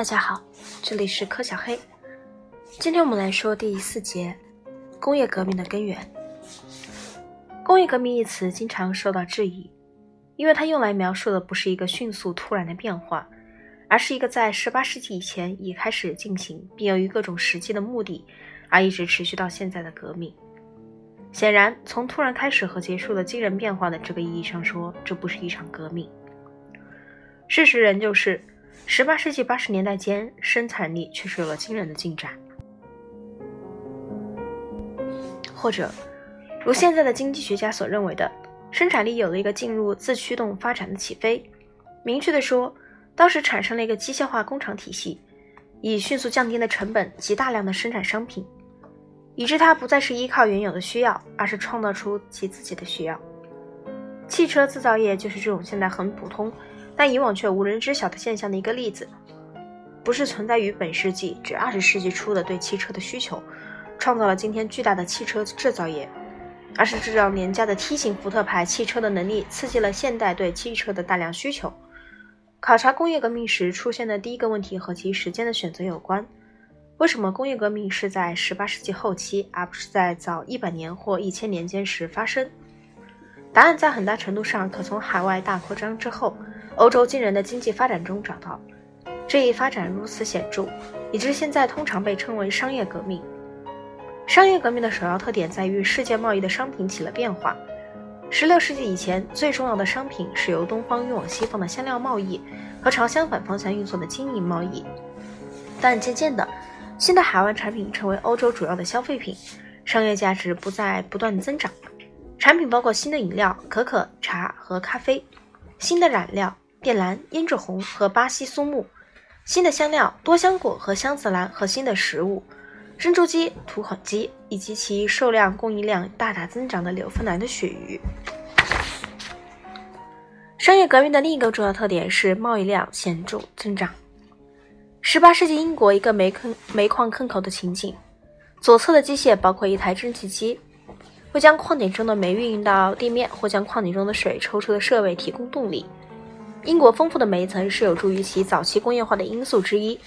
大家好，这里是柯小黑。今天我们来说第四节工业革命的根源。工业革命一词经常受到质疑，因为它用来描述的不是一个迅速突然的变化，而是一个在18世纪以前已开始进行，并由于各种实际的目的而一直持续到现在的革命。显然，从突然开始和结束的惊人变化的这个意义上说，这不是一场革命。事实仍旧是。十八世纪八十年代间，生产力确实有了惊人的进展，或者如现在的经济学家所认为的，生产力有了一个进入自驱动发展的起飞。明确的说，当时产生了一个机械化工厂体系，以迅速降低了成本及大量的生产商品，以致它不再是依靠原有的需要，而是创造出其自己的需要。汽车制造业就是这种现在很普通。但以往却无人知晓的现象的一个例子，不是存在于本世纪至二十世纪初的对汽车的需求，创造了今天巨大的汽车制造业，而是制造廉价的梯形福特牌汽车的能力，刺激了现代对汽车的大量需求。考察工业革命时出现的第一个问题和其时间的选择有关：为什么工业革命是在十八世纪后期，而不是在早一百年或一千年间时发生？答案在很大程度上可从海外大扩张之后。欧洲惊人的经济发展中找到，这一发展如此显著，以致现在通常被称为商业革命。商业革命的首要特点在于世界贸易的商品起了变化。16世纪以前，最重要的商品是由东方运往西方的香料贸易和朝相反方向运作的金银贸易。但渐渐的，新的海外产品成为欧洲主要的消费品，商业价值不再不断增长。产品包括新的饮料、可可、茶和咖啡，新的染料。靛蓝、胭脂红和巴西苏木，新的香料多香果和香子兰和新的食物，珍珠鸡、土烤鸡以及其数量供应量大大增长的柳芬兰的鳕鱼。商业革命的另一个重要特点是贸易量显著增长。十八世纪英国一个煤坑煤矿坑口的情景，左侧的机械包括一台蒸汽机，为将矿井中的煤运到地面或将矿井中的水抽出的设备提供动力。英国丰富的煤层是有助于其早期工业化的因素之一。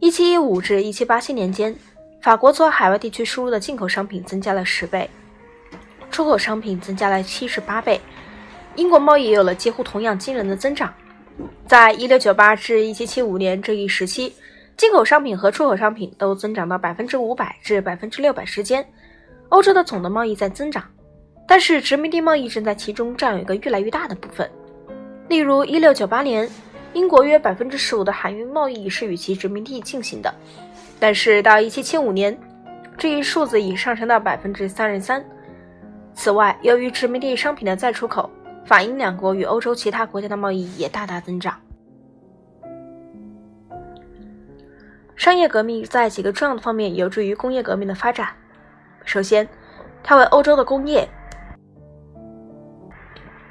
1715至1787年间，法国从海外地区输入的进口商品增加了十倍，出口商品增加了七十八倍。英国贸易也有了几乎同样惊人的增长。在1698至1775年这一时期，进口商品和出口商品都增长到百分之五百至百分之六百之间。欧洲的总的贸易在增长，但是殖民地贸易正在其中占有一个越来越大的部分。例如，一六九八年，英国约百分之十五的海运贸易是与其殖民地进行的，但是到一七七五年，这一数字已上升到百分之三十三。此外，由于殖民地商品的再出口，法英两国与欧洲其他国家的贸易也大大增长。商业革命在几个重要的方面有助于工业革命的发展。首先，它为欧洲的工业。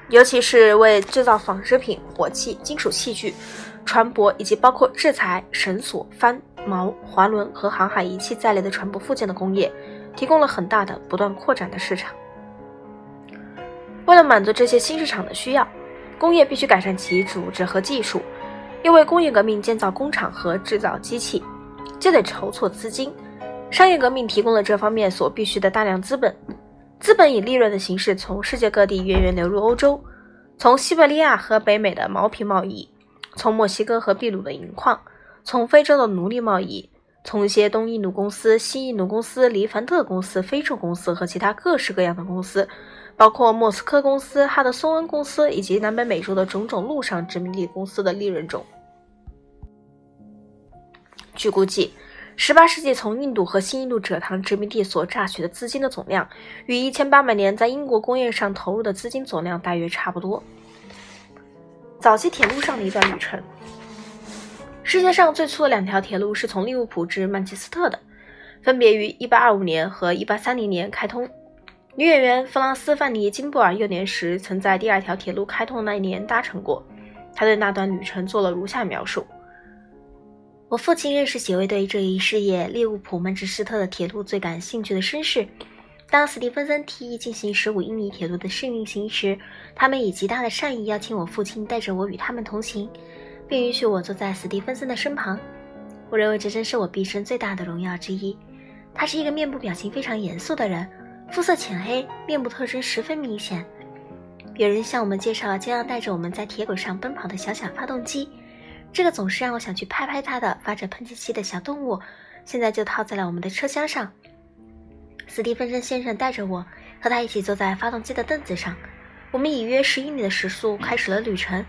尤其是为制造纺织品、火器、金属器具、船舶以及包括制裁、绳索、帆、锚、滑轮和航海仪器在内的船舶附件的工业，提供了很大的、不断扩展的市场。为了满足这些新市场的需要，工业必须改善其组织和技术。又为工业革命建造工厂和制造机器，就得筹措资金。商业革命提供了这方面所必需的大量资本。资本以利润的形式从世界各地源源流入欧洲，从西伯利亚和北美的毛皮贸易，从墨西哥和秘鲁的银矿，从非洲的奴隶贸易，从一些东印度公司、西印度公司、黎凡特公司、非洲公司和其他各式各样的公司，包括莫斯科公司、哈德松恩公司以及南北美洲的种种陆上殖民地公司的利润中。据估计。十八世纪从印度和新印度蔗糖殖民地所榨取的资金的总量，与一千八百年在英国工业上投入的资金总量大约差不多。早期铁路上的一段旅程。世界上最粗的两条铁路是从利物浦至曼彻斯特的，分别于1825年和1830年开通。女演员弗朗斯·范尼金布尔幼年时曾在第二条铁路开通的那一年搭乘过，她对那段旅程做了如下描述。我父亲认识几位对这一事业——利物浦曼彻斯特的铁路最感兴趣的绅士。当史蒂芬森提议进行十五英里铁路的试运行时，他们以极大的善意邀请我父亲带着我与他们同行。并允许我坐在史蒂芬森的身旁。我认为这真是我毕生最大的荣耀之一。他是一个面部表情非常严肃的人，肤色浅黑，面部特征十分明显。有人向我们介绍将要带着我们在铁轨上奔跑的小小发动机，这个总是让我想去拍拍它的发着喷气器的小动物，现在就套在了我们的车厢上。斯蒂芬森先生带着我和他一起坐在发动机的凳子上，我们以约十英里的时速开始了旅程。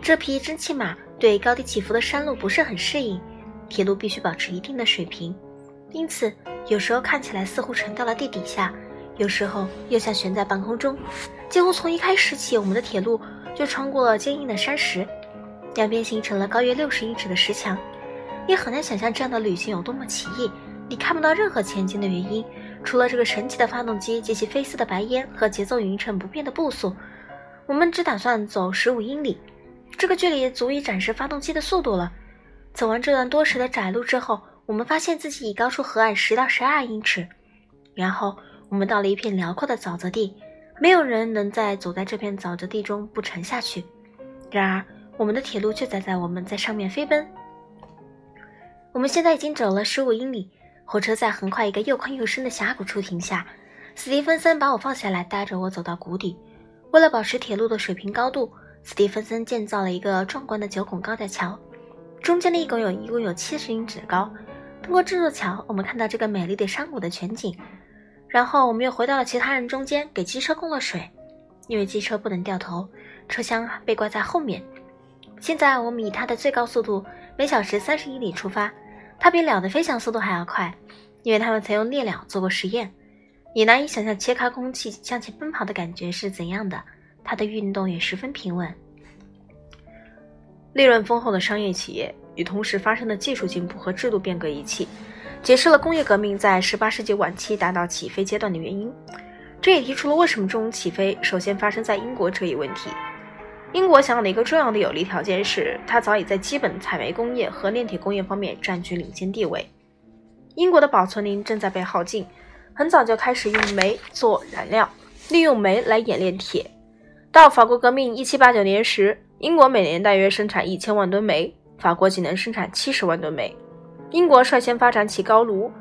这匹蒸汽马对高低起伏的山路不是很适应，铁路必须保持一定的水平，因此有时候看起来似乎沉到了地底下，有时候又像悬在半空中。几乎从一开始起，我们的铁路就穿过了坚硬的山石，两边形成了高约六十英尺的石墙。你很难想象这样的旅行有多么奇异。你看不到任何前进的原因，除了这个神奇的发动机及其飞似的白烟和节奏匀称不变的步速。我们只打算走十五英里，这个距离足以展示发动机的速度了。走完这段多时的窄路之后，我们发现自己已高出河岸十到十二英尺。然后我们到了一片辽阔的沼泽地。没有人能在走在这片沼泽地中不沉下去。然而，我们的铁路却载在我们在上面飞奔。我们现在已经走了十五英里，火车在横跨一个又宽又深的峡谷处停下。斯蒂芬森把我放下来，带着我走到谷底。为了保持铁路的水平高度，斯蒂芬森建造了一个壮观的九孔高架桥，中间的一共有一共有七十英尺高。通过这座桥，我们看到这个美丽的山谷的全景。然后我们又回到了其他人中间，给机车供了水，因为机车不能掉头，车厢被挂在后面。现在我们以它的最高速度每小时三十英里出发，它比鸟的飞翔速度还要快，因为他们曾用猎鸟做过实验。你难以想象切开空气向前奔跑的感觉是怎样的。它的运动也十分平稳。利润丰厚的商业企业与同时发生的技术进步和制度变革一起。解释了工业革命在18世纪晚期达到起飞阶段的原因，这也提出了为什么这种起飞首先发生在英国这一问题。英国享有的一个重要的有利条件是，它早已在基本采煤工业和炼铁工业方面占据领先地位。英国的保存林正在被耗尽，很早就开始用煤做燃料，利用煤来冶炼铁。到法国革命1789年时，英国每年大约生产1000万吨煤，法国仅能生产70万吨煤。英国率先发展起高炉，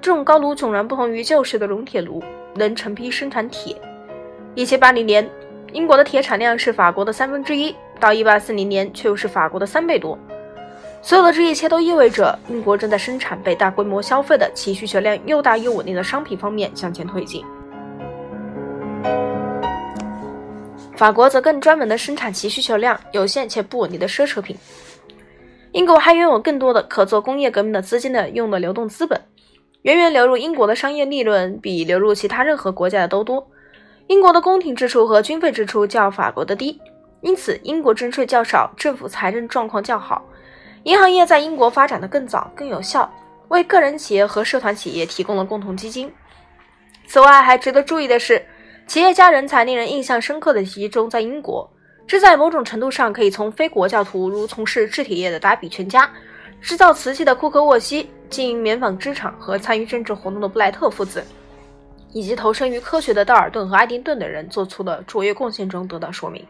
这种高炉迥然不同于旧式的熔铁炉，能成批生产铁。一七八零年，英国的铁产量是法国的三分之一，到一八四零年却又是法国的三倍多。所有的这一切都意味着英国正在生产被大规模消费的其需求量又大又稳定的商品方面向前推进。法国则更专门的生产其需求量有限且不稳定的奢侈品。英国还拥有更多的可做工业革命的资金的用的流动资本，源源流入英国的商业利润比流入其他任何国家的都多。英国的宫廷支出和军费支出较法国的低，因此英国征税较少，政府财政状况较好。银行业在英国发展的更早、更有效，为个人企业和社团企业提供了共同基金。此外，还值得注意的是，企业家人才令人印象深刻的集中在英国。这在某种程度上可以从非国教徒如从事制铁业的达比全家、制造瓷器的库克沃西、经营棉纺织厂和参与政治活动的布莱特父子，以及投身于科学的道尔顿和爱丁顿等人做出的卓越贡献中得到说明。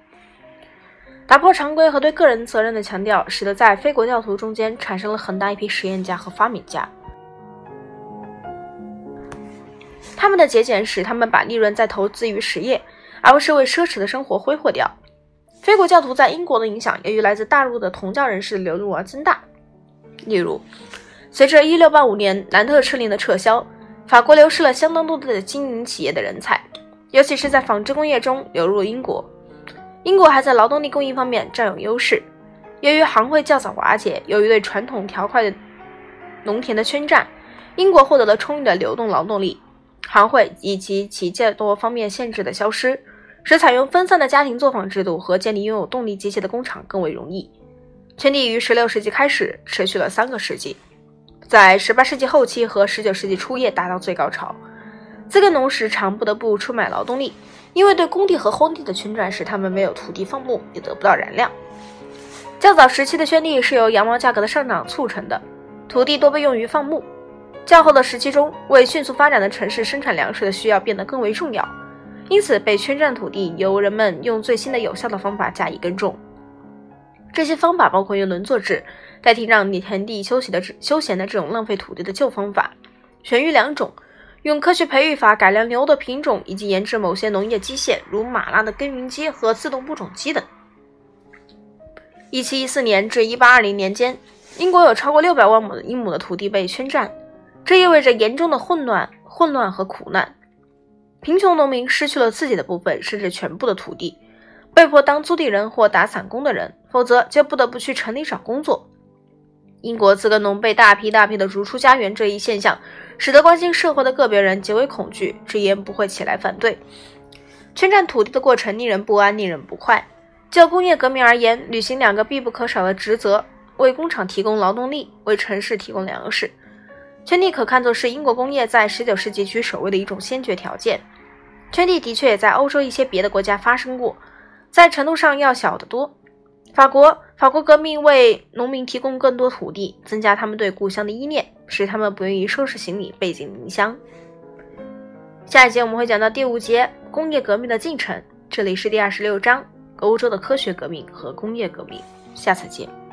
打破常规和对个人责任的强调，使得在非国教徒中间产生了很大一批实验家和发明家。他们的节俭使他们把利润再投资于实业，而不是为奢侈的生活挥霍掉。非国教徒在英国的影响，由于来自大陆的同教人士流入而增大。例如，随着1685年南特敕令的撤销，法国流失了相当多的经营企业的人才，尤其是在纺织工业中流入英国。英国还在劳动力供应方面占有优势。由于行会较早瓦解，由于对传统条块的农田的圈占，英国获得了充裕的流动劳动力。行会以及其较多方面限制的消失。使采用分散的家庭作坊制度和建立拥有动力机械的工厂更为容易。全体于16世纪开始，持续了三个世纪，在18世纪后期和19世纪初叶达到最高潮。资格农时常不得不出卖劳动力，因为对工地和荒地的圈占使他们没有土地放牧，也得不到燃料。较早时期的圈地是由羊毛价格的上涨促成的，土地多被用于放牧。较后的时期中，为迅速发展的城市生产粮食的需要变得更为重要。因此，被圈占土地由人们用最新的有效的方法加以耕种。这些方法包括用轮作制代替让你田地休息的休闲的这种浪费土地的旧方法，选育两种，用科学培育法改良牛的品种，以及研制某些农业机械，如马拉的耕耘机和自动播种机等。一七一四年至一八二零年间，英国有超过六百万亩的英亩的土地被圈占，这意味着严重的混乱、混乱和苦难。贫穷农民失去了自己的部分甚至全部的土地。被迫当租地人或打散工的人，否则就不得不去城里找工作。英国自耕农被大批大批的逐出家园这一现象，使得关心社会的个别人极为恐惧，直言不会起来反对。圈占土地的过程令人不安，令人不快。就工业革命而言，履行两个必不可少的职责：为工厂提供劳动力，为城市提供粮食。圈地可看作是英国工业在19世纪居首位的一种先决条件。圈地的确也在欧洲一些别的国家发生过。在程度上要小得多。法国，法国革命为农民提供更多土地，增加他们对故乡的依恋，使他们不愿意收拾行李背井离乡。下一节我们会讲到第五节工业革命的进程，这里是第二十六章欧洲的科学革命和工业革命。下次见。